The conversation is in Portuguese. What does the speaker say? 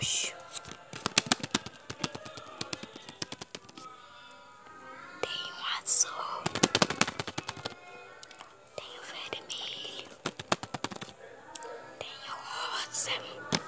roxo. Tem azul. tenho vermelho. tenho o rosa.